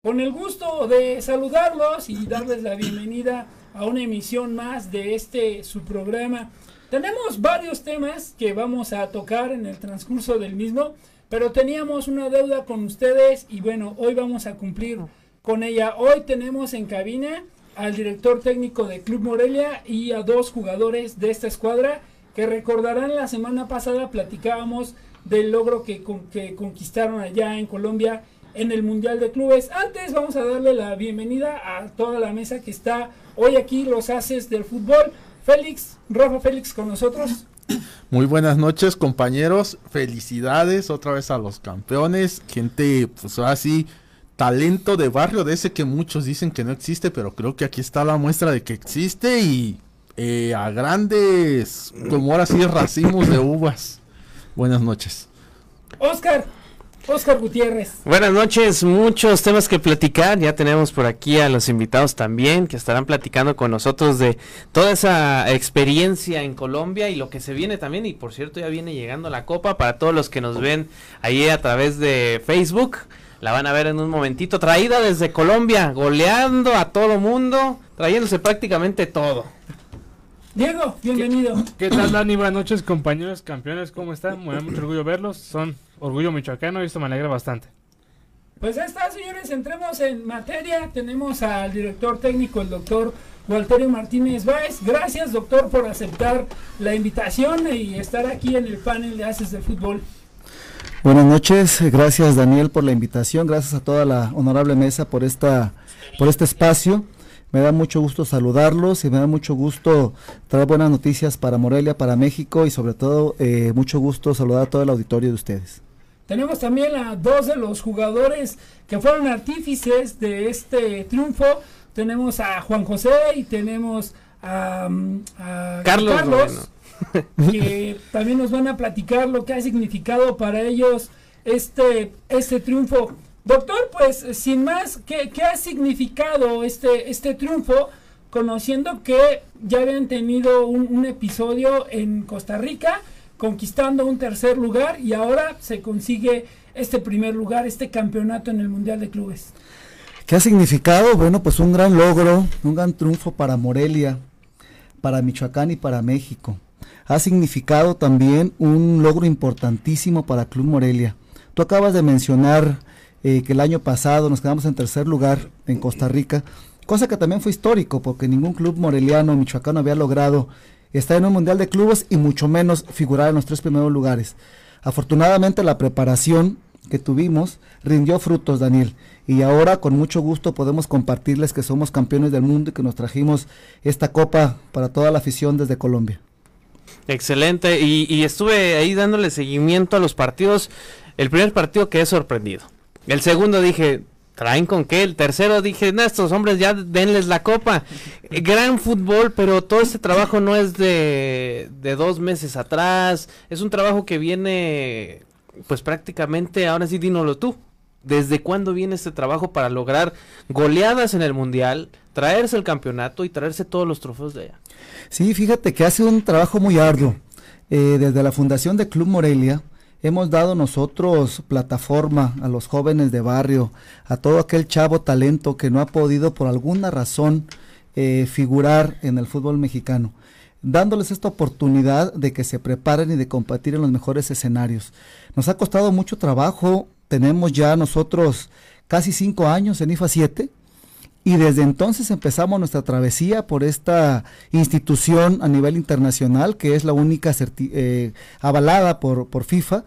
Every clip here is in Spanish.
Con el gusto de saludarlos y darles la bienvenida a una emisión más de este su programa. Tenemos varios temas que vamos a tocar en el transcurso del mismo, pero teníamos una deuda con ustedes y bueno, hoy vamos a cumplir con ella. Hoy tenemos en cabina al director técnico de Club Morelia y a dos jugadores de esta escuadra que recordarán la semana pasada platicábamos del logro que, que conquistaron allá en Colombia en el Mundial de Clubes. Antes vamos a darle la bienvenida a toda la mesa que está hoy aquí, los haces del fútbol. Félix, Rafa Félix con nosotros. Muy buenas noches compañeros, felicidades otra vez a los campeones, gente pues así, talento de barrio de ese que muchos dicen que no existe, pero creo que aquí está la muestra de que existe y eh, a grandes, como ahora sí, racimos de uvas. Buenas noches. Oscar, Oscar Gutiérrez. Buenas noches, muchos temas que platicar. Ya tenemos por aquí a los invitados también que estarán platicando con nosotros de toda esa experiencia en Colombia y lo que se viene también. Y por cierto, ya viene llegando la copa para todos los que nos ven ahí a través de Facebook. La van a ver en un momentito, traída desde Colombia, goleando a todo mundo, trayéndose prácticamente todo. Diego, bienvenido. ¿Qué, tal, Dani? Buenas noches, compañeros, campeones, ¿cómo están? Me da mucho orgullo verlos. Son orgullo michoacano y esto me alegra bastante. Pues ya está, señores, entremos en materia. Tenemos al director técnico, el doctor Walterio Martínez Báez. Gracias, doctor, por aceptar la invitación y estar aquí en el panel de Haces de Fútbol. Buenas noches, gracias Daniel por la invitación, gracias a toda la honorable mesa por esta por este espacio. Me da mucho gusto saludarlos y me da mucho gusto traer buenas noticias para Morelia, para México y sobre todo eh, mucho gusto saludar a todo el auditorio de ustedes. Tenemos también a dos de los jugadores que fueron artífices de este triunfo. Tenemos a Juan José y tenemos a, mm, Carlos, que también nos van a platicar lo que ha significado para ellos este, este triunfo. Doctor, pues sin más, ¿qué, ha significado este, este triunfo? Conociendo que ya habían tenido un, episodio en Costa Rica, conquistando un tercer lugar y ahora se consigue este primer lugar, este campeonato en el Mundial de Clubes. ¿Qué ha significado? Bueno, pues un gran logro, un gran triunfo para Morelia, para Michoacán y para México. Ha significado también un logro importantísimo para Club Morelia. Tú acabas de mencionar eh, que el año pasado nos quedamos en tercer lugar en Costa Rica, cosa que también fue histórico porque ningún club moreliano michoacano había logrado estar en un mundial de clubes y mucho menos figurar en los tres primeros lugares. Afortunadamente la preparación que tuvimos rindió frutos, Daniel, y ahora con mucho gusto podemos compartirles que somos campeones del mundo y que nos trajimos esta copa para toda la afición desde Colombia. Excelente, y, y estuve ahí dándole seguimiento a los partidos. El primer partido que he sorprendido el segundo dije, ¿traen con qué? El tercero dije, no, estos hombres ya denles la copa. Gran fútbol, pero todo este trabajo no es de, de dos meses atrás. Es un trabajo que viene, pues prácticamente, ahora sí, dínoslo tú. ¿Desde cuándo viene este trabajo para lograr goleadas en el Mundial, traerse el campeonato y traerse todos los trofeos de allá? Sí, fíjate que hace un trabajo muy arduo. Eh, desde la fundación de Club Morelia, hemos dado nosotros plataforma a los jóvenes de barrio, a todo aquel chavo talento que no ha podido por alguna razón eh, figurar en el fútbol mexicano, dándoles esta oportunidad de que se preparen y de competir en los mejores escenarios. Nos ha costado mucho trabajo, tenemos ya nosotros casi cinco años en IFA 7, y desde entonces empezamos nuestra travesía por esta institución a nivel internacional, que es la única eh, avalada por, por FIFA,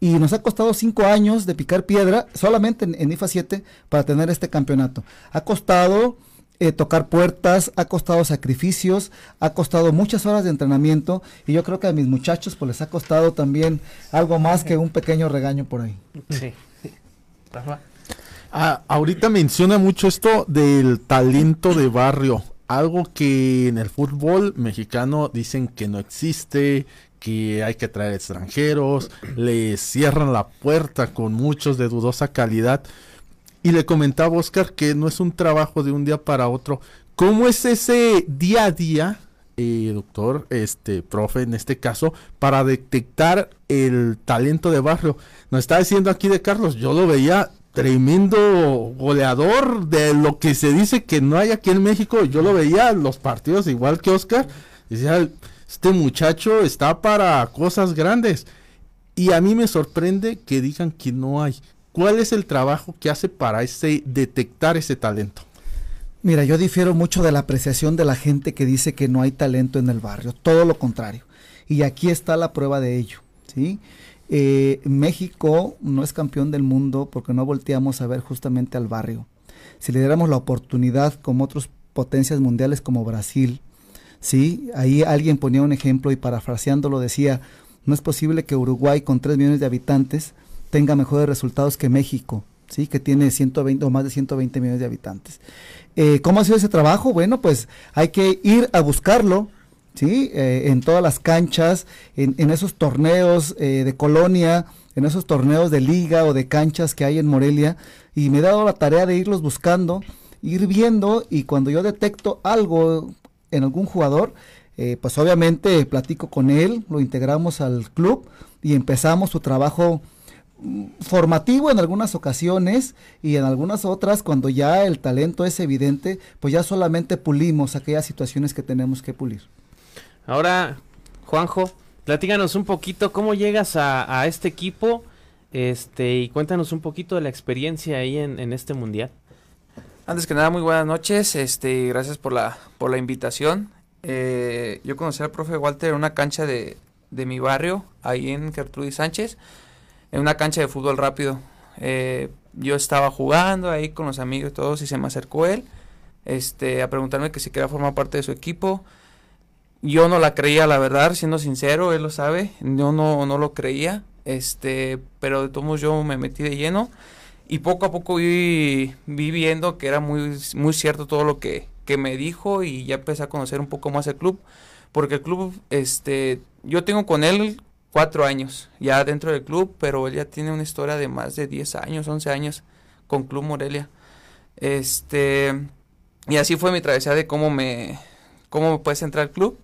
y nos ha costado cinco años de picar piedra solamente en, IFA 7 para tener este campeonato. Ha costado eh, tocar puertas, ha costado sacrificios, ha costado muchas horas de entrenamiento y yo creo que a mis muchachos pues les ha costado también algo más que un pequeño regaño por ahí. Sí. Ah, ahorita menciona mucho esto del talento de barrio, algo que en el fútbol mexicano dicen que no existe, que hay que traer extranjeros, le cierran la puerta con muchos de dudosa calidad. Y le comentaba Oscar que no es un trabajo de un día para otro. ¿Cómo es ese día a día, eh, doctor, este, profe, en este caso, para detectar el talento de barrio? Nos está diciendo aquí de Carlos, yo lo veía tremendo goleador de lo que se dice que no hay aquí en México. Yo lo veía en los partidos igual que Oscar. Decía, este muchacho está para cosas grandes. Y a mí me sorprende que digan que no hay. ¿Cuál es el trabajo que hace para ese detectar ese talento? Mira, yo difiero mucho de la apreciación de la gente que dice que no hay talento en el barrio, todo lo contrario. Y aquí está la prueba de ello, ¿sí? Eh, México no es campeón del mundo porque no volteamos a ver justamente al barrio. Si le diéramos la oportunidad como otras potencias mundiales como Brasil, ¿sí? Ahí alguien ponía un ejemplo y parafraseándolo decía, no es posible que Uruguay con 3 millones de habitantes tenga mejores resultados que México, ¿sí? Que tiene 120 o más de 120 millones de habitantes. Eh, ¿Cómo ha sido ese trabajo? Bueno, pues hay que ir a buscarlo, ¿sí? Eh, en todas las canchas, en, esos torneos eh, de colonia, en esos torneos de liga o de canchas que hay en Morelia, y me he dado la tarea de irlos buscando, ir viendo, y cuando yo detecto algo en algún jugador, pues obviamente platico con él, lo integramos al club y empezamos su trabajo formativo en algunas ocasiones y en algunas otras cuando ya el talento es evidente, pues ya solamente pulimos aquellas situaciones que tenemos que pulir. Ahora, Juanjo, platícanos un poquito cómo llegas a, este equipo este y cuéntanos un poquito de la experiencia ahí en, este mundial. Antes que nada, muy buenas noches, este, gracias por la, por la invitación. Eh, yo conocí al profe Walter en una cancha de, de mi barrio, ahí en Gertrudis Sánchez en una cancha de fútbol rápido. Eh, yo estaba jugando ahí con los amigos y todos y se me acercó él este, a preguntarme que si quería formar parte de su equipo. Yo no la creía, la verdad, siendo sincero, él lo sabe, yo no, no lo creía, este, pero de todos modos yo me metí de lleno y poco a poco vi, vi viendo que era muy, muy cierto todo lo que, que me dijo y ya empecé a conocer un poco más el club, porque el club, este, yo tengo con él cuatro años ya dentro del club, pero él ya tiene una historia de más de 10 años, 11 años con Club Morelia. Este, y así fue mi travesía de cómo me, cómo me puedes entrar al club.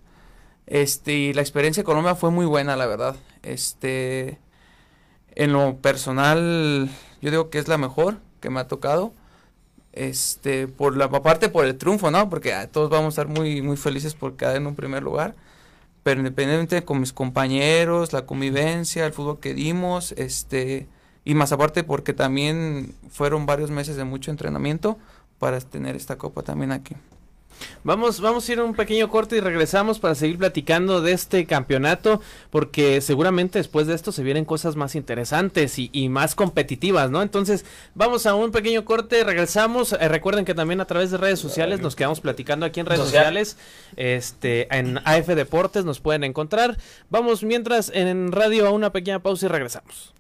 Este, y la experiencia en Colombia fue muy buena, la verdad. Este, en lo personal, yo digo que es la mejor que me ha tocado. Este, por la parte por el triunfo, ¿no? Porque ah, todos vamos a estar muy, muy felices por quedar en un primer lugar pero independientemente con mis compañeros, la convivencia, el fútbol que dimos, este, y más aparte porque también fueron varios meses de mucho entrenamiento para tener esta copa también aquí. Vamos, vamos a ir a un pequeño corte y regresamos para seguir platicando de este campeonato, porque seguramente después de esto se vienen cosas más interesantes y, más competitivas, ¿no? Entonces, vamos a un pequeño corte, regresamos. Eh, recuerden que también a través de redes sociales nos quedamos platicando aquí en redes sociales, este, en AF Deportes nos pueden encontrar. Vamos mientras en radio a una pequeña pausa y regresamos.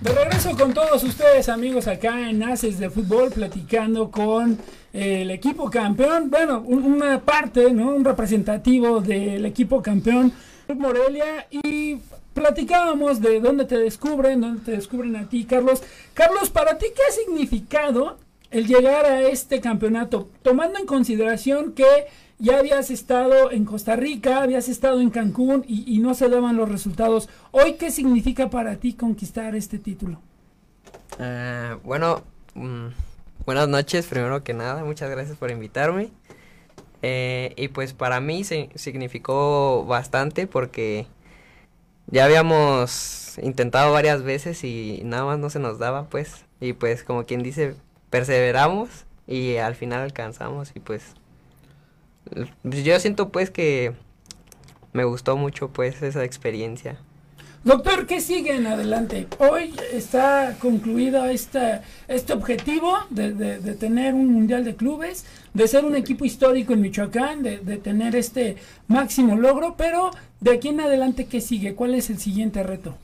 De regreso con todos ustedes, amigos, acá en Haces de Fútbol, platicando con el equipo campeón. Bueno, una parte, ¿no? Un representativo del equipo campeón, Morelia. Y platicábamos de dónde te descubren, dónde te descubren a ti, Carlos. Carlos, ¿para ti qué ha significado el llegar a este campeonato? Tomando en consideración que ya habías estado en Costa Rica, habías estado en Cancún y, no se daban los resultados. Hoy, ¿qué significa para ti conquistar este título? Ah, bueno, mm, buenas noches, primero que nada, muchas gracias por invitarme. Eh, y pues para mí se, significó bastante porque ya habíamos intentado varias veces y nada más no se nos daba, pues. Y pues como quien dice, perseveramos y al final alcanzamos y pues yo siento pues que me gustó mucho pues esa experiencia. Doctor, ¿qué sigue en adelante? Hoy está concluido esta, este objetivo de, de, tener un mundial de clubes, de ser un equipo histórico en Michoacán, de, de, tener este máximo logro, pero de aquí en adelante, ¿qué sigue? ¿Cuál es el siguiente reto?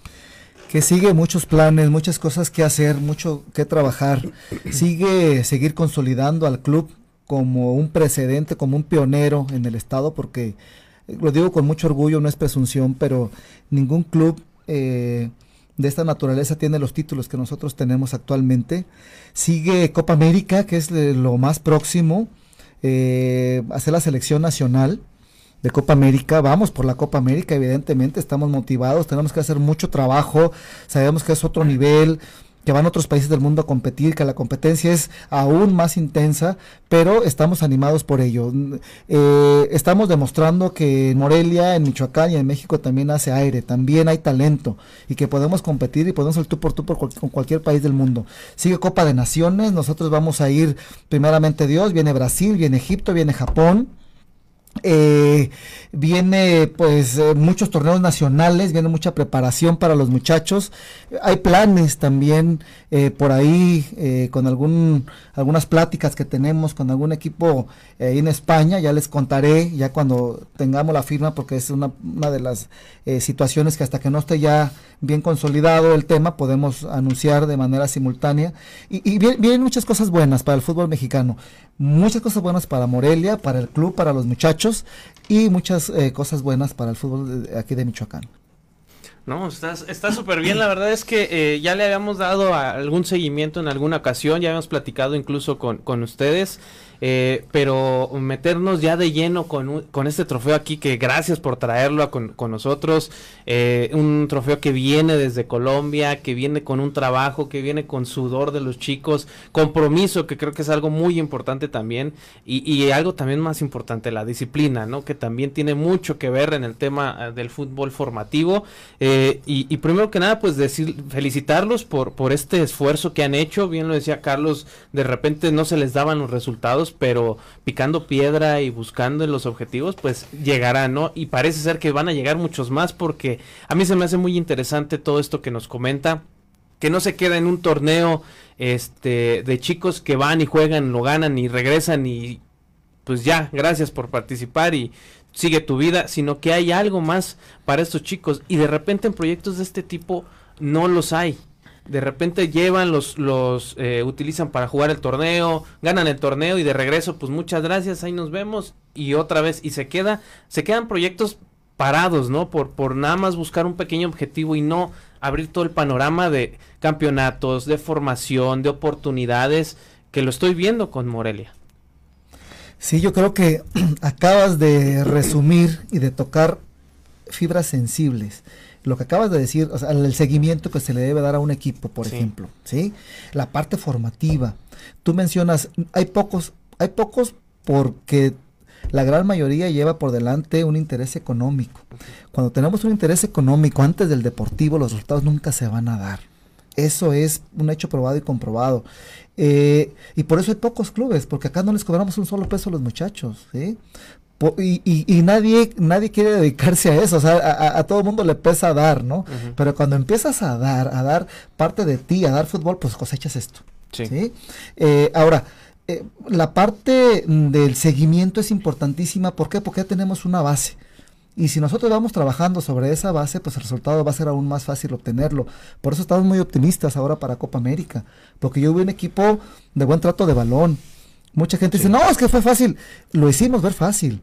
Que sigue muchos planes, muchas cosas que hacer, mucho que trabajar. Sigue seguir consolidando al club como un precedente, como un pionero en el estado, porque eh, lo digo con mucho orgullo, no es presunción, pero ningún club eh, de esta naturaleza tiene los títulos que nosotros tenemos actualmente. Sigue Copa América, que es lo más próximo, eh, hacer la selección nacional de Copa América. Vamos por la Copa América, evidentemente, estamos motivados, tenemos que hacer mucho trabajo, sabemos que es otro nivel, que van a otros países del mundo a competir, que la competencia es aún más intensa, pero estamos animados por ello. Eh, estamos demostrando que en Morelia, en Michoacán y en México también hace aire, también hay talento y que podemos competir y podemos ir tú por tú por con cualquier país del mundo. Sigue Copa de Naciones, nosotros vamos a ir primeramente Dios, viene Brasil, viene Egipto, viene Japón. Eh, viene pues eh, muchos torneos nacionales, viene mucha preparación para los muchachos. Hay planes también eh, por ahí eh, con algún algunas pláticas que tenemos con algún equipo en España. Ya les contaré ya cuando tengamos la firma porque es una, una de las situaciones que hasta que no esté ya bien consolidado el tema podemos anunciar de manera simultánea. Y, y vie- vienen muchas cosas buenas para el fútbol mexicano, muchas cosas buenas para Morelia, para el club, para los muchachos y muchas eh, cosas buenas para el fútbol de- aquí de Michoacán. No, está súper bien. La verdad es que eh, ya le habíamos dado algún seguimiento en alguna ocasión, ya habíamos platicado incluso con, con ustedes. Eh, pero meternos ya de lleno con, con este trofeo aquí, que gracias por traerlo con, con nosotros. eh, un trofeo que viene desde Colombia, que viene con un trabajo, que viene con sudor de los chicos, compromiso, que creo que es algo muy importante también. Y, y algo también más importante, la disciplina, ¿no? Que también tiene mucho que ver en el tema eh, del fútbol formativo. Eh, y, y primero que nada, pues decir, felicitarlos por, por este esfuerzo que han hecho. Bien lo decía Carlos, de repente no se les daban los resultados, pero picando piedra y buscando en los objetivos, pues llegará, ¿no? Y parece ser que van a llegar muchos más porque a mí se me hace muy interesante todo esto que nos comenta que no se queda en un torneo este de chicos que van y juegan, lo ganan y regresan y pues ya, gracias por participar y sigue tu vida, sino que hay algo más para estos chicos y de repente en proyectos de este tipo no los hay. De repente llevan los los eh, utilizan para jugar el torneo, ganan el torneo y de regreso pues muchas gracias, ahí nos vemos y otra vez y se queda se quedan proyectos parados, ¿no? Por, por nada más buscar un pequeño objetivo y no abrir todo el panorama de campeonatos, de formación, de oportunidades, que lo estoy viendo con Morelia. Sí, yo creo que acabas de resumir y de tocar fibras sensibles. Lo que acabas de decir, o sea, el seguimiento que se le debe dar a un equipo, por Sí. ejemplo, ¿sí? La parte formativa. Tú mencionas, hay pocos, hay pocos porque la gran mayoría lleva por delante un interés económico. Cuando tenemos un interés económico antes del deportivo, los resultados nunca se van a dar. Eso es un hecho probado y comprobado. Eh, y por eso hay pocos clubes, porque acá no les cobramos un solo peso a los muchachos, ¿sí? Y, y- y nadie, nadie quiere dedicarse a eso, o sea, a, todo el mundo le pesa dar, ¿no? Pero cuando empiezas a dar, a dar parte de ti, a dar fútbol, pues cosechas esto. Sí. ¿sí? Eh, ahora, eh, la parte del seguimiento es importantísima. ¿Por qué? Porque ya tenemos una base. Y si nosotros vamos trabajando sobre esa base, pues el resultado va a ser aún más fácil obtenerlo. Por eso estamos muy optimistas ahora para Copa América. Porque yo vi un equipo de buen trato de balón. Mucha gente dice, no, es que fue fácil. Lo hicimos ver fácil.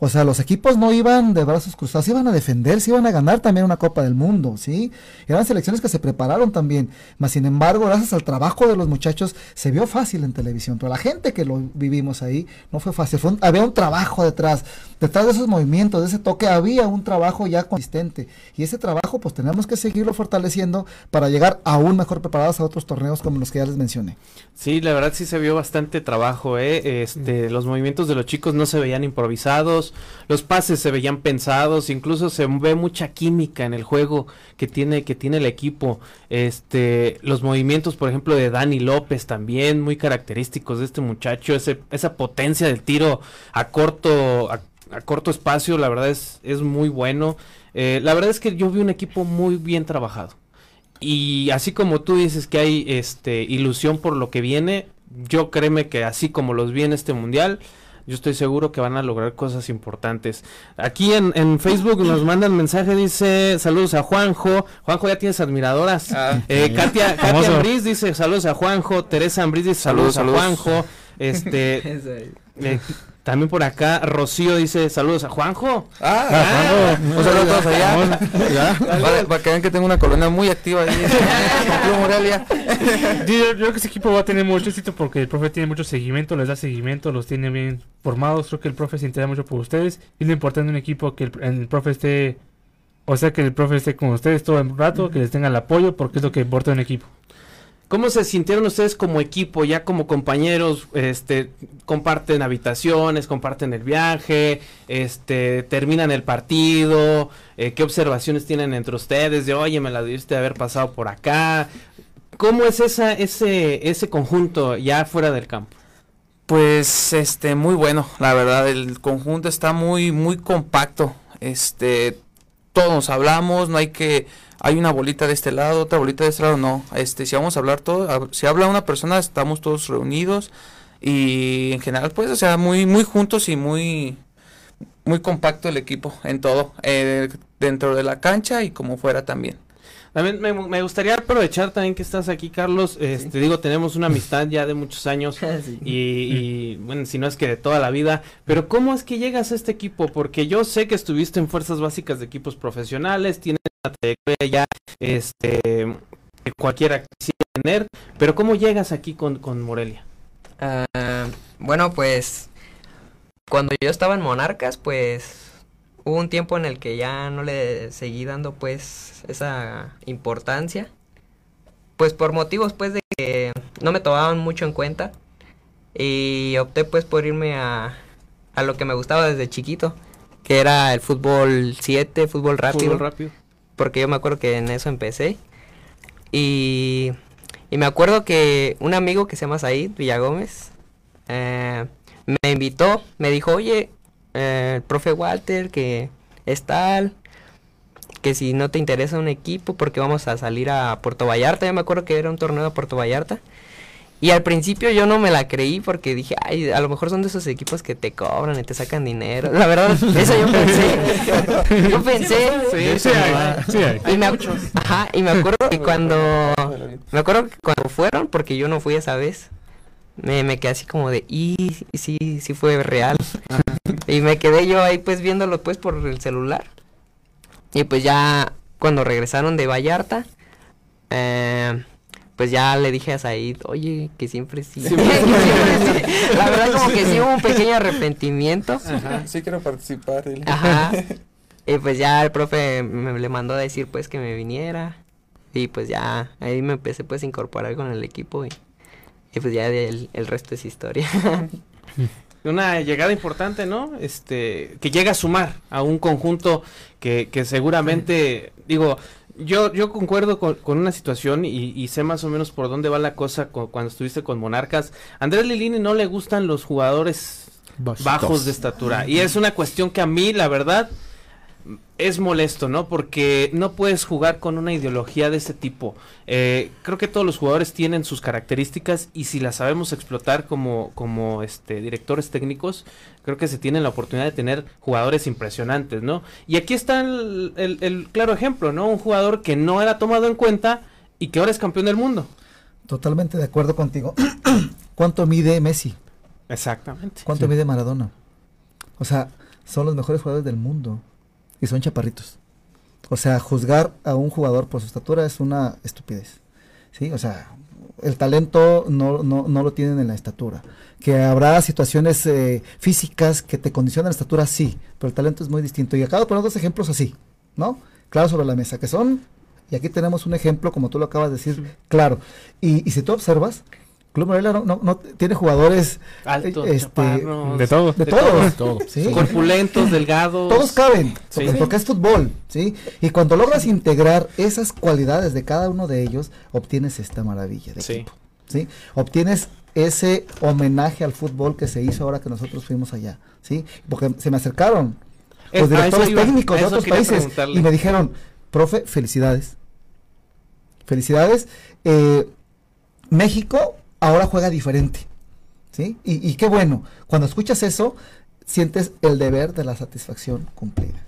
O sea, los equipos no iban de brazos cruzados, iban a defender, se iban a ganar también una Copa del Mundo, ¿sí? Eran selecciones que se prepararon también. Mas, sin embargo, gracias al trabajo de los muchachos, se vio fácil en televisión. Pero la gente que lo vivimos ahí, no fue fácil. Fue un- había un trabajo detrás. Detrás de esos movimientos, de ese toque, había un trabajo ya consistente. Y ese trabajo, pues tenemos que seguirlo fortaleciendo para llegar aún mejor preparados a otros torneos como los que ya les mencioné. Sí, la verdad sí se vio bastante trabajo, ¿eh? Este, los movimientos de los chicos no se veían improvisados, los pases se veían pensados, incluso se ve mucha química en el juego que tiene, que tiene el equipo. Este, los movimientos, por ejemplo, de Dani López también, muy característicos de este muchacho, esa potencia del tiro a corto, a corto espacio, la verdad es, es muy bueno. Eh, la verdad es que yo vi un equipo muy bien trabajado. Y así como tú dices que hay este ilusión por lo que viene, yo créeme que así como los vi en este mundial, yo estoy seguro que van a lograr cosas importantes. Aquí en, en Facebook nos mandan mensaje, dice saludos a Juanjo. Juanjo ya tienes admiradoras. Ah, Eh, Katia, Katia. Ambriz dice saludos a Juanjo. Teresa Ambriz dice saludos, Saludos, a. Juanjo. Este, eh, también por acá Rocío dice saludos a Juanjo. Ah, un saludo a todos allá. Para, para que vean que tengo una colonia muy activa ahí en Club Morelia. Yo, creo que ese equipo va a tener mucho éxito porque el profe tiene mucho seguimiento, les da seguimiento, los tiene bien formados. Creo que el profe se interesa mucho por ustedes. Y lo importante en un equipo que el, el profe esté, o sea, que el profe esté con ustedes todo el rato, que les tenga el apoyo, porque es lo que importa un equipo. ¿Cómo se sintieron ustedes como equipo, ya como compañeros? Este, comparten habitaciones, comparten el viaje, este, terminan el partido. eh, ¿Qué observaciones tienen entre ustedes? De, oye, me la debiste haber pasado por acá. ¿Cómo es esa, ese, ese conjunto ya fuera del campo? Pues este muy bueno, la verdad, el conjunto está muy muy compacto. Este todos hablamos, no hay que hay una bolita de este lado, otra bolita de este lado, no. Este si vamos a hablar todo, si habla una persona, estamos todos reunidos y en general pues o sea, muy muy juntos y muy muy compacto el equipo en todo, eh, dentro de la cancha y como fuera también. También me, me gustaría aprovechar también que estás aquí, Carlos. Este, digo, tenemos una amistad ya de muchos años Sí. y, y, bueno, si no es que de toda la vida. Pero ¿cómo es que llegas a este equipo? Porque yo sé que estuviste en fuerzas básicas de equipos profesionales, tienes una trayectoria ya, este, que cualquiera quisiera tener. Pero ¿cómo llegas aquí con, con Morelia? Ah, bueno, pues cuando yo estaba en Monarcas, pues hubo un tiempo en el que ya no le seguí dando pues esa importancia. Pues por motivos pues de que no me tomaban mucho en cuenta. Y opté pues por irme a, a lo que me gustaba desde chiquito, que era el fútbol 7, fútbol rápido Fútbol rápido. porque yo me acuerdo que en eso empecé. Y, y me acuerdo que un amigo que se llama Said Villagómez eh, me invitó, me dijo, oye, eh, el profe Walter, que es tal, que si no te interesa un equipo, porque vamos a salir a Puerto Vallarta, yo me acuerdo que era un torneo a Puerto Vallarta. Y al principio yo no me la creí porque dije, ay, a lo mejor son de esos equipos que te cobran y te sacan dinero. La verdad, eso yo pensé. Yo pensé. Sí, sí hay, sí hay. Y me, ajá, y me acuerdo que cuando me acuerdo que cuando fueron, porque yo no fui esa vez, me, me quedé así como de, y y sí, sí fue real. Y me quedé yo ahí pues viéndolo pues por el celular. Y pues ya cuando regresaron de Vallarta, eh, pues ya le dije a Said, oye, que siempre sí. que siempre sí". La verdad como que sí hubo un pequeño arrepentimiento. Sí quiero participar. Ajá. Y pues ya el profe me le mandó a decir pues que me viniera. Y pues ya ahí me empecé pues a incorporar con el equipo y, y pues ya el, el resto es historia. Una llegada importante, ¿no? Este, que llega a sumar a un conjunto que, que seguramente, digo, yo, yo concuerdo con, con una situación y, y sé más o menos por dónde va la cosa cu- cuando estuviste con Monarcas. A Andrés Lilini no le gustan los jugadores bajos de estatura. Y es una cuestión que a mí, la verdad, es molesto, ¿no? Porque no puedes jugar con una ideología de ese tipo. Eh, creo que todos los jugadores tienen sus características y si las sabemos explotar como, como este, directores técnicos, creo que se tiene la oportunidad de tener jugadores impresionantes, ¿no? Y aquí está el, el- el claro ejemplo, ¿no? Un jugador que no era tomado en cuenta y que ahora es campeón del mundo. Totalmente de acuerdo contigo. ¿Cuánto mide Messi? Exactamente. ¿Cuánto mide Maradona? O sea, son los mejores jugadores del mundo y son chaparritos. O sea, juzgar a un jugador por su estatura es una estupidez. ¿Sí? O sea, el talento no, no, no lo tienen en la estatura. Que habrá situaciones eh, físicas que te condicionan la estatura, sí, pero el talento es muy distinto. Y acabo de poner dos ejemplos así, ¿no? Claro sobre la mesa, que son, y aquí tenemos un ejemplo, como tú lo acabas de decir, claro. Y, y si tú observas, Club Morelia no, no, no tiene jugadores Altos, este, chaparros, De todo. de de todos, todo. ¿sí? corpulentos, delgados. Todos caben, Sí. porque, es fútbol, ¿sí? Y cuando logras integrar esas cualidades de cada uno de ellos, obtienes esta maravilla de Sí. equipo, ¿sí? Obtienes ese homenaje al fútbol que se hizo ahora que nosotros fuimos allá, ¿sí? Porque se me acercaron Eh, los eso directores iba, técnicos de otros países y me dijeron, profe, felicidades. Felicidades. eh, México ahora juega diferente, ¿sí? Y, y qué bueno, cuando escuchas eso, sientes el deber de la satisfacción cumplida.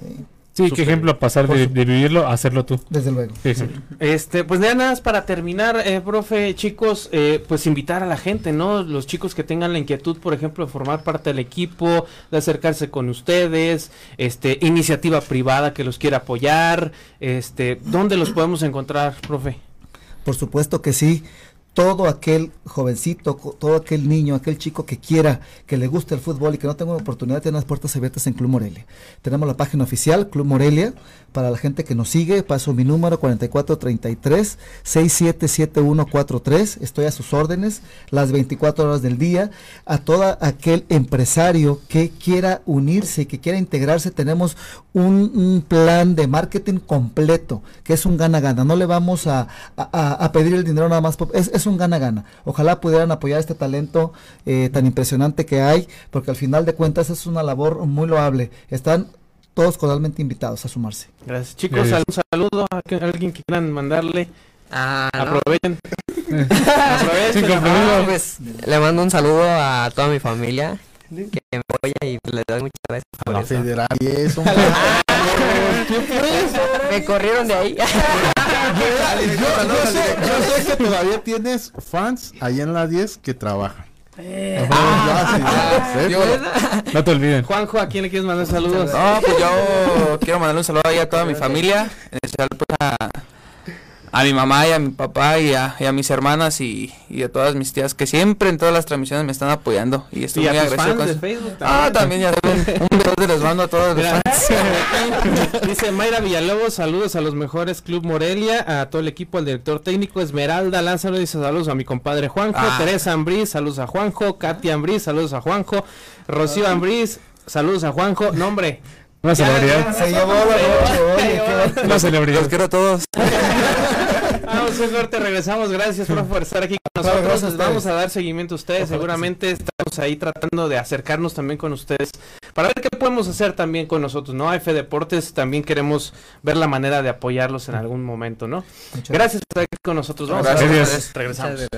¿sí? Sí, qué ejemplo pasar de, de vivirlo a hacerlo tú. Desde luego. Sí, sí. Este, pues ya nada más para terminar, eh, profe, chicos, eh, pues invitar a la gente, ¿no? Los chicos que tengan la inquietud, por ejemplo, de formar parte del equipo, de acercarse con ustedes, este, iniciativa privada que los quiera apoyar, este, ¿dónde los podemos encontrar, profe? Por supuesto que sí. Todo aquel jovencito, todo aquel niño, aquel chico que quiera, que le guste el fútbol y que no tenga una oportunidad, tiene las puertas abiertas en Club Morelia. Tenemos la página oficial, Club Morelia, para la gente que nos sigue, paso mi número 4433 677143, estoy a sus órdenes las 24 horas del día, a todo aquel empresario que quiera unirse, que quiera integrarse, tenemos un, plan de marketing completo, que es un gana-gana, no le vamos a, a- pedir el dinero nada más, es un gana-gana, ojalá pudieran apoyar este talento eh, tan impresionante que hay, porque al final de cuentas es una labor muy loable, están todos cordialmente invitados a sumarse. Gracias, chicos. Gracias. Un saludo a alguien que quieran mandarle. Ah, no. Aprovechen. Sin Aprovechen. Ah, pues le mando un saludo a toda mi familia que me apoya y les doy muchas gracias por la eso. federal y eso. Me corrieron de ahí. Yo, yo sé, yo sé que todavía tienes fans ahí en la 10 que trabajan. Eh, Ya, sí, ya sé, Yo, pero- No te olviden. Juanjo, ¿a quién le quieres mandar saludos? no, pues yo quiero mandarle un saludo ahí a toda mi familia, en especial pues a, a mi mamá y a mi papá y a, y a mis hermanas y, y a todas mis tías que siempre en todas las transmisiones me están apoyando y estoy Y muy agradecido fans con eso. Facebook Ah, también ya saben, un beso les mando a todos los Mira, fans. Dice Mayra Villalobos, saludos a los mejores Club Morelia, a todo el equipo, al director técnico Esmeralda Lázaro, dice saludos a mi compadre Juanjo, Ah. Teresa Ambriz, saludos a Juanjo, Katia Ambriz, saludos a Juanjo, Rocío Ambriz, saludos a Juanjo, nombre. Una celebridad. Se llevó la noche, oye, qué Una celebridad. Los quiero a todos. Vamos corte, regresamos. Gracias, profe, por estar aquí con nosotros. gracias Les vamos a dar seguimiento a ustedes. Ojalá Seguramente estamos ahí tratando de acercarnos también con ustedes para ver qué podemos hacer también con nosotros, ¿no? AF Deportes también queremos ver la manera de apoyarlos en algún momento, ¿no? Muchas Gracias por estar aquí con nosotros. Vamos a ver. Regresamos.